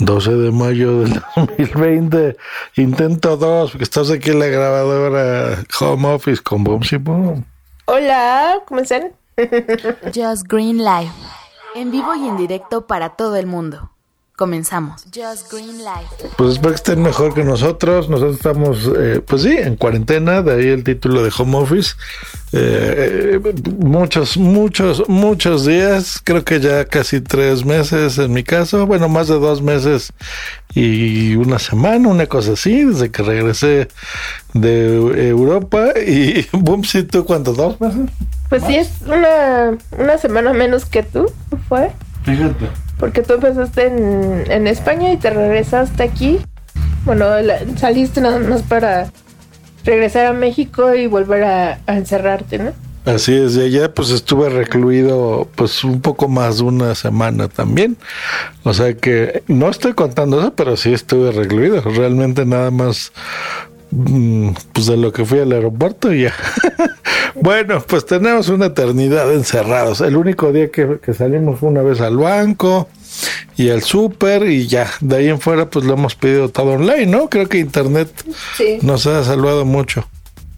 12 de mayo del 2020, intento 2, porque estás aquí en la grabadora Home Office con Boom y Boom. Hola, ¿cómo están? Just Green Live, en vivo y en directo para todo el mundo. Comenzamos. Just Green Life. Pues espero que estén mejor que nosotros. Nosotros estamos, eh, pues sí, en cuarentena, de ahí el título de Home Office. Eh, muchos, muchos, muchos días, creo que ya casi tres meses en mi caso, bueno, más de dos meses y una semana, una cosa así, desde que regresé de Europa. Y boom, sí, tú, ¿cuántos? ¿Dos meses? Pues sí, es una, una semana menos que tú, ¿fue? Fíjate. Porque tú empezaste en, España y te regresaste aquí. Bueno, saliste nada más para regresar a México y volver a, encerrarte, ¿no? Así es, de allá pues estuve recluido pues un poco más de una semana también. O sea que no estoy contando eso, pero sí estuve recluido. Realmente nada más pues de lo que fui al aeropuerto y ya. bueno, pues tenemos una eternidad encerrados. El único día que, que salimos fue una vez al banco y al súper y ya. De ahí en fuera pues lo hemos pedido todo online, ¿no? Creo que internet Sí. nos ha salvado mucho.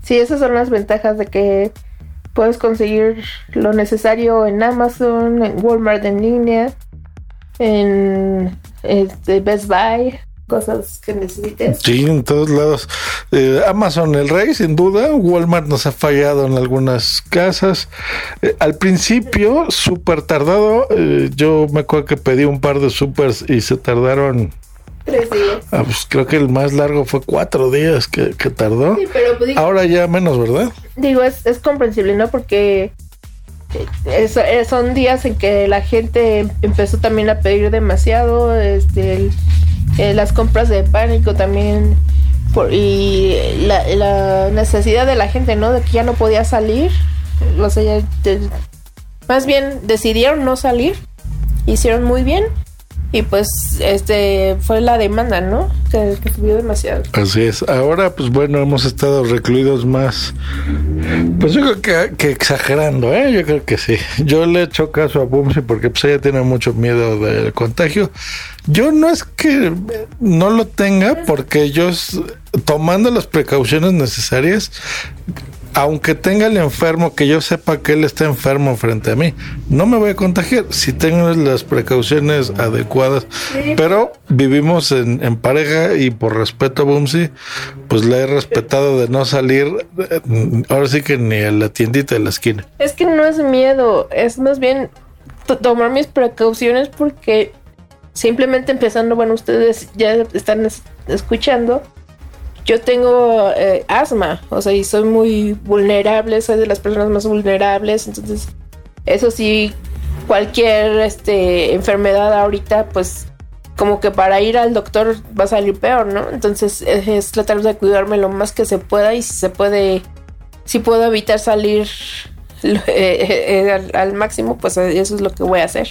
Sí, esas son las ventajas de que puedes conseguir lo necesario en Amazon, en Walmart en línea, en este, Best Buy, cosas que necesites. Sí, en todos lados. Eh, Amazon, el rey, sin duda. Walmart nos ha fallado en algunas casas. Eh, al principio, súper tardado. eh, yo me acuerdo que pedí un par de supers y se tardaron. Tres días. ah, pues creo que el más largo fue cuatro días que, que tardó. Sí, pero pues, digo, Ahora ya menos, ¿verdad? digo, es, es comprensible, ¿no? Porque es- son días en que la gente empezó también a pedir demasiado, este, el- eh, las compras de pánico también, por, y la, necesidad de la gente, ¿no? De que ya no podía salir, o sea, más bien decidieron no salir, hicieron muy bien. Y pues este fue la demanda, ¿no? Que, que subió demasiado. Así es. Ahora, pues bueno, hemos estado recluidos más. Pues yo creo que, que exagerando, ¿eh? Yo creo que sí. Yo le echo caso a Bumsy porque pues ella tiene mucho miedo del contagio. Yo no es que no lo tenga porque yo, tomando las precauciones necesarias, aunque tenga el enfermo, que yo sepa que él está enfermo frente a mí, no me voy a contagiar si tengo las precauciones adecuadas. Pero vivimos en, en pareja y por respeto a Bumsy, pues le he respetado de no salir, eh, ahora sí que ni a la tiendita de la esquina. Es que no es miedo, es más bien to- tomar mis precauciones porque simplemente empezando, bueno, ustedes ya están es- escuchando, yo tengo eh, asma, o sea, y soy muy vulnerable, soy de las personas más vulnerables, entonces eso sí, cualquier este, enfermedad ahorita, pues como que para ir al doctor va a salir peor, ¿no? Entonces es, tratar de cuidarme lo más que se pueda y si se puede, si puedo evitar salir eh, eh, al, máximo, pues eso es lo que voy a hacer.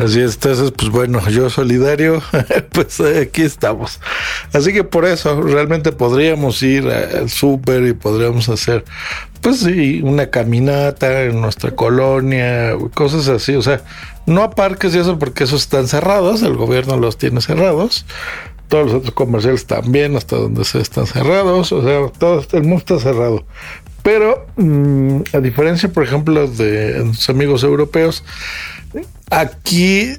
Así es, entonces, pues bueno, yo solidario, pues aquí estamos. Así que por eso realmente podríamos ir al súper y podríamos hacer, pues sí, una caminata en nuestra colonia, cosas así. O sea, no a parques y eso porque esos están cerrados, el gobierno los tiene cerrados. Todos los otros comerciales también, hasta donde se están cerrados. O sea, todo el mundo está cerrado. Pero mm, a diferencia, por ejemplo, de los amigos europeos, aquí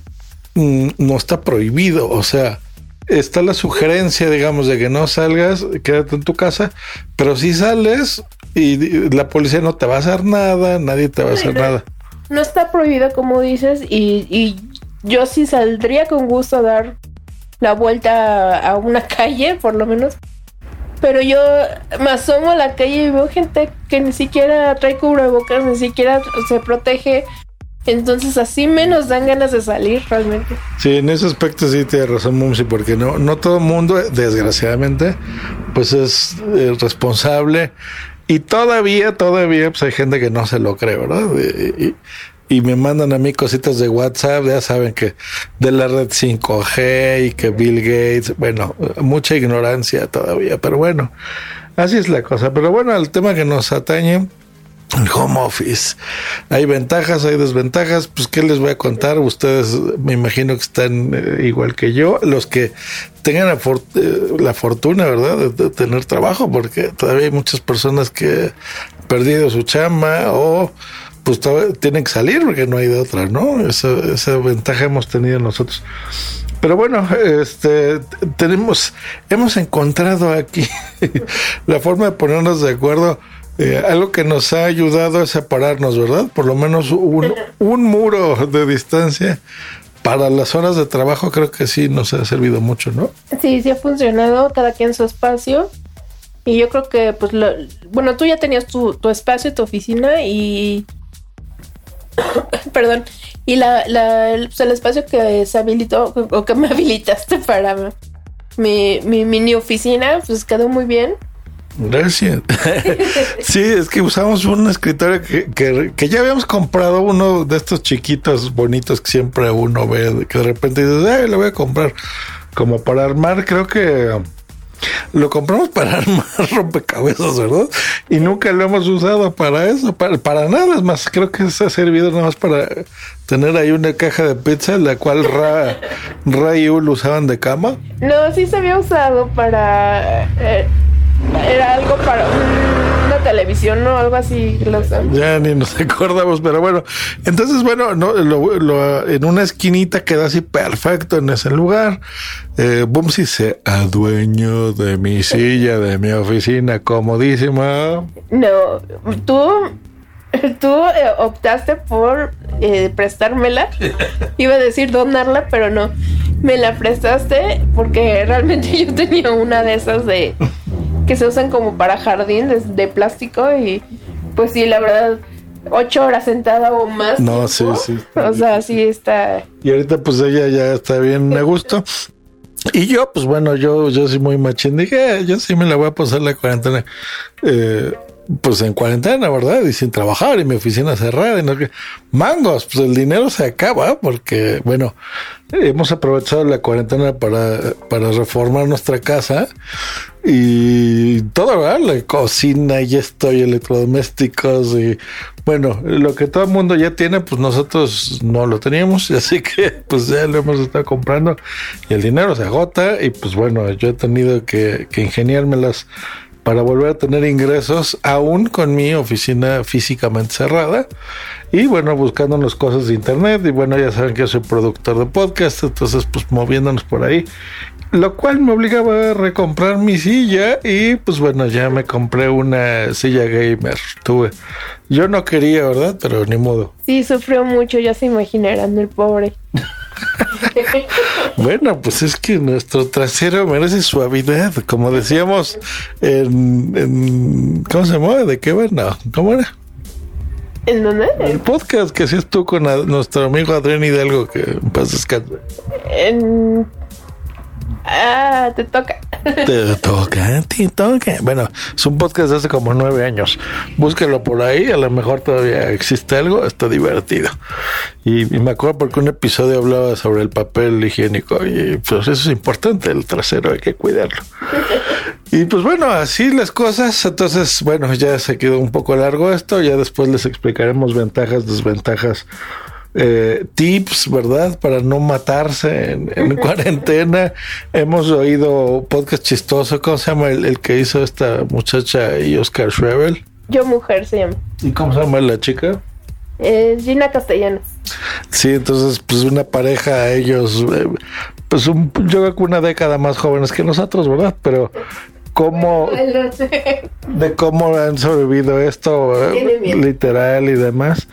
mm, no está prohibido, o sea, está la sugerencia, digamos, de que no salgas, quédate en tu casa, pero si sales y la policía no te va a hacer nada, nadie te va a hacer nada. No está prohibido como dices y, y yo sí saldría con gusto a dar la vuelta a una calle, por lo menos. Pero yo me asomo a la calle y veo gente que ni siquiera trae cubrebocas, ni siquiera se protege. Entonces así menos dan ganas de salir realmente. Sí, en ese aspecto sí tiene razón Mumsy, porque no, no todo el mundo, desgraciadamente, pues es eh, responsable. Y todavía, todavía, pues hay gente que no se lo cree, ¿verdad? Y, y me mandan a mí cositas de WhatsApp, ya saben que de la red 5G y que Bill Gates, bueno, mucha ignorancia todavía, pero bueno, así es la cosa. Pero bueno, el tema que nos atañe, home office. Hay ventajas, hay desventajas. Pues, ¿qué les voy a contar? Ustedes me imagino que están eh, igual que yo. Los que tengan la, eh, fortuna, ¿verdad?, de, tener trabajo, porque todavía hay muchas personas que han perdido su chamba o pues tienen que salir porque no hay de otra, ¿no? Esa, esa ventaja hemos tenido nosotros. Pero bueno, este tenemos, hemos encontrado aquí la forma de ponernos de acuerdo. Eh, algo que nos ha ayudado a separarnos, ¿verdad? Por lo menos un, muro de distancia para las horas de trabajo creo que sí nos ha servido mucho, ¿no? Sí, sí ha funcionado, cada quien su espacio. Y yo creo que, pues, lo, bueno, tú ya tenías tu, tu espacio, tu oficina y perdón, y la, la, el, espacio que se habilitó o que me habilitaste para mi, mi mini oficina, pues quedó muy bien. Gracias. sí, es que usamos un escritorio que, que, que, ya habíamos comprado uno de estos chiquitos bonitos que siempre uno ve, que de repente dices, ay, lo voy a comprar. Como para armar, creo que lo compramos para armar rompecabezas, ¿verdad? Y nunca lo hemos usado para eso, para, para nada. Es más, creo que se ha servido nada más para tener ahí una caja de pizza, la cual Ra, Ra y Ul usaban de cama. No, sí se había usado para... Eh, era algo para una televisión o algo así. Ya ni nos acordamos, pero bueno. Entonces, bueno, no, lo, en una esquinita queda así perfecto en ese lugar. Eh, Bumsy se adueño de mi silla, de mi oficina, comodísima. No, tú tú eh, optaste por eh, prestármela. Iba a decir donarla, pero no. Me la prestaste porque realmente yo tenía una de esas de que se usan como para jardín de, plástico y pues sí, la verdad, ocho horas sentada o más. No, sí, sí. O sea, sí está. Y ahorita pues ella ya está bien a gusto. Y yo, pues bueno, yo, yo soy muy machín. Dije, eh, yo sí me la voy a pasar la cuarentena. Eh, pues en cuarentena, ¿verdad? Y sin trabajar y mi oficina cerrada y no mangos, pues el dinero se acaba porque, bueno, hemos aprovechado la cuarentena para, para reformar nuestra casa y todo, ¿verdad? La cocina y esto y electrodomésticos y bueno, lo que todo el mundo ya tiene, pues nosotros no lo teníamos, así que pues ya lo hemos estado comprando y el dinero se agota y pues bueno, yo he tenido que, que ingeniármelas para volver a tener ingresos aún con mi oficina físicamente cerrada. Y bueno buscándonos cosas de internet. Y bueno ya saben que yo soy productor de podcast entonces pues moviéndonos por ahí. Lo cual me obligaba a recomprar mi silla y pues bueno ya me compré una silla gamer. Tuve. Yo no quería verdad pero ni modo. Sí sufrió mucho ya se imaginarán el pobre bueno, pues es que nuestro trasero merece suavidad, como decíamos en, ¿cómo se llama? ¿De qué bueno? ¿Cómo era? ¿En dónde? El podcast que hacías tú con nuestro amigo Adrián Hidalgo, que en paz descanse. En Ah, te toca. Te toca, te toca. Bueno, es un podcast de hace como nueve años. Búsquelo por ahí, a lo mejor todavía existe algo, está divertido. Y, me acuerdo porque un episodio hablaba sobre el papel higiénico y pues eso es importante, el trasero hay que cuidarlo. Y pues bueno, así las cosas. Entonces, bueno, ya se quedó un poco largo esto, ya después les explicaremos ventajas, desventajas eh, tips, ¿verdad? Para no matarse en, cuarentena. Hemos oído podcast chistoso. ¿Cómo se llama el, que hizo esta muchacha y Oscar Schrebel? Yo mujer se llama. ¿Y cómo se llama la chica? Eh, Gina Castellanos. Sí, entonces, pues una pareja, ellos, eh, pues un, yo creo que una década más jóvenes que nosotros, ¿verdad? Pero cómo de cómo han sobrevivido esto eh, literal y demás.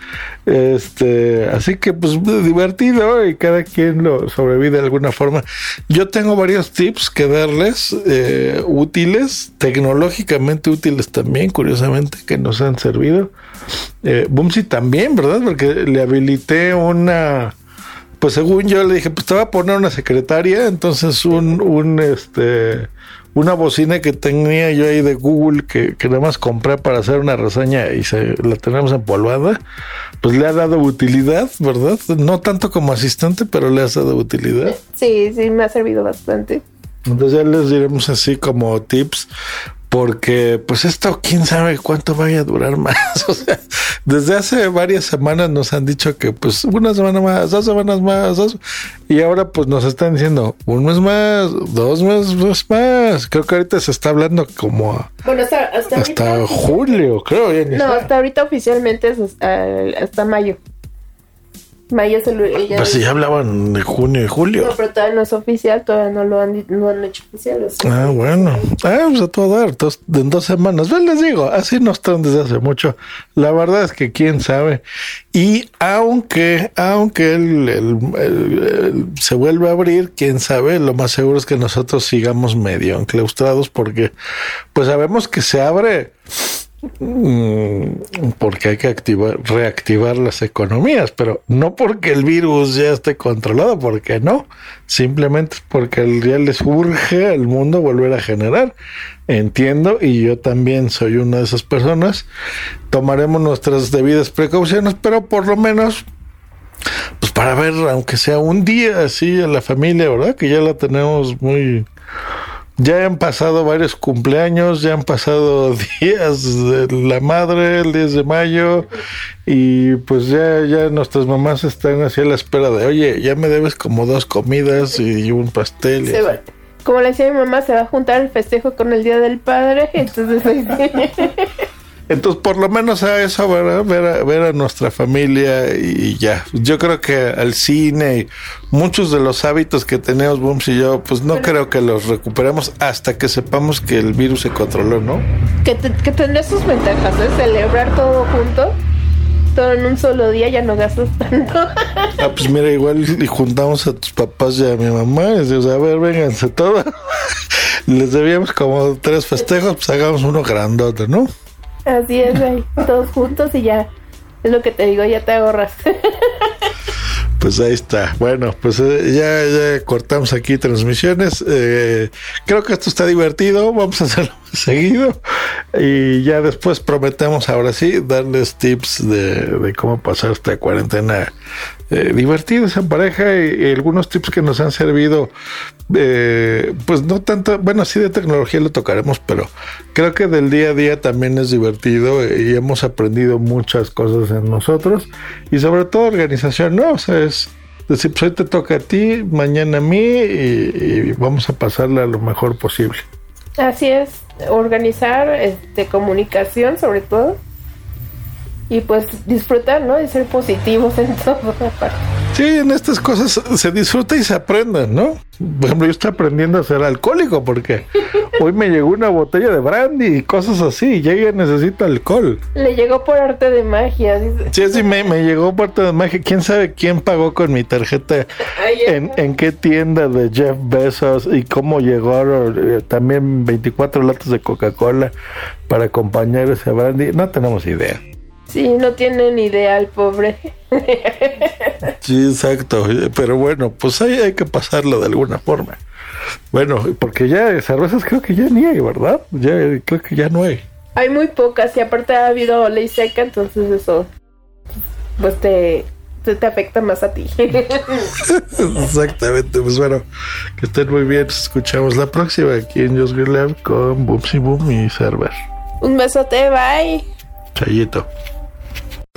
Este así que pues divertido y cada quien lo sobrevive de alguna forma. Yo tengo varios tips que darles eh, útiles tecnológicamente útiles también curiosamente que nos han servido. Eh, Bumsy también verdad porque le habilité una pues según yo le dije, pues te voy a poner una secretaria, entonces un, un este una bocina que tenía yo ahí de Google que, que nada más compré para hacer una reseña y se la tenemos empolvada, pues le ha dado utilidad, ¿verdad? No tanto como asistente, pero le ha dado utilidad. Sí, sí, me ha servido bastante. Entonces ya les diremos así como tips, porque pues esto quién sabe cuánto vaya a durar más. O sea, desde hace varias semanas nos han dicho que pues una semana más, dos semanas más, dos, y ahora pues nos están diciendo un mes más, dos meses más. Creo que ahorita se está hablando como a- Bueno, hasta, hasta, hasta ahorita- julio, creo. No, hasta ahorita oficialmente es hasta, hasta mayo. Mayo se lo. ella- Pues sí, ya hablaban de junio y No, julio. pero todavía no es oficial, todavía no lo han, no han hecho oficial. o sea, Ah, bueno. Ah, pues a todo dar. Dos, en dos semanas. Ven, les digo, así no están desde hace mucho. La verdad es que quién sabe. Y aunque, aunque el, el- el- se vuelve a abrir, quién sabe, lo más seguro es que nosotros sigamos medio enclaustrados porque, pues sabemos que se abre porque hay que activar, reactivar las economías, pero no porque el virus ya esté controlado, porque no, simplemente es porque el día les urge al mundo volver a generar. Entiendo, y yo también soy una de esas personas. Tomaremos nuestras debidas precauciones, pero por lo menos pues para ver, aunque sea un día así a la familia, ¿verdad? Que ya la tenemos muy... Ya han pasado varios cumpleaños, ya han pasado días de la madre, el 10 de mayo, y pues ya, ya nuestras mamás están así a la espera de, oye, ya me debes como dos comidas y un pastel. se va- Como le decía mi mamá, se va a juntar el festejo con el Día del Padre. Entonces, Entonces, por lo menos a eso, ¿verdad? Ver a, ver a nuestra familia y ya. Yo creo que al cine y muchos de los hábitos que tenemos Booms y yo, pues no creo que los recuperemos hasta que sepamos que el virus se controló, ¿no? que, te- que tendrá sus ventajas, ¿eh? Celebrar todo junto. Todo en un solo día, ya no gastas tanto. Ah, pues mira, igual y juntamos a tus papás y a mi mamá y decimos, a ver, vénganse todos. Les debíamos como tres festejos, pues hagamos uno grandote, ¿no? Así es, ahí, todos juntos y ya. Es lo que te digo, ya te ahorras. Pues ahí está. Bueno, pues eh, ya, ya cortamos aquí transmisiones. Eh, creo que esto está divertido. Vamos a hacerlo seguido. Y ya después prometemos, ahora sí, darles tips de, cómo pasar esta cuarentena eh, divertidos en pareja y, y algunos tips que nos han servido. eh, pues no tanto, bueno, sí de tecnología lo tocaremos, pero creo que del día a día también es divertido y hemos aprendido muchas cosas en nosotros y sobre todo organización, ¿no? O sea, es decir, pues hoy te toca a ti, mañana a mí y, y vamos a pasarla lo mejor posible. Así es, organizar, este, comunicación sobre todo. Y pues disfrutar, ¿no? Y ser positivos en todo. Sí, en estas cosas se disfruta y se aprende, ¿no? Por ejemplo, yo estoy aprendiendo a ser alcohólico porque hoy me llegó una botella de brandy y cosas así, y ya ya necesito alcohol. Le llegó por arte de magia. dice. Sí, sí, me, me llegó parte de magia. ¿Quién sabe quién pagó con mi tarjeta? ¿En, en qué tienda de Jeff Bezos? ¿Y cómo llegó eh, también 24 latas de Coca-Cola para acompañar ese brandy? No tenemos idea. Sí, no tiene ni idea el pobre. Sí, exacto. Pero bueno, pues ahí hay que pasarlo de alguna forma. Bueno, porque ya cervezas creo que ya ni hay, ¿verdad? Ya creo que ya no hay. Hay muy pocas y aparte ha habido ley seca, entonces eso pues te, te, te afecta más a ti. Exactamente. Pues bueno, que estén muy bien. Nos escuchamos la próxima aquí en Just Green Lab con Boomsy Boom y Server. Un besote, bye. Chayito.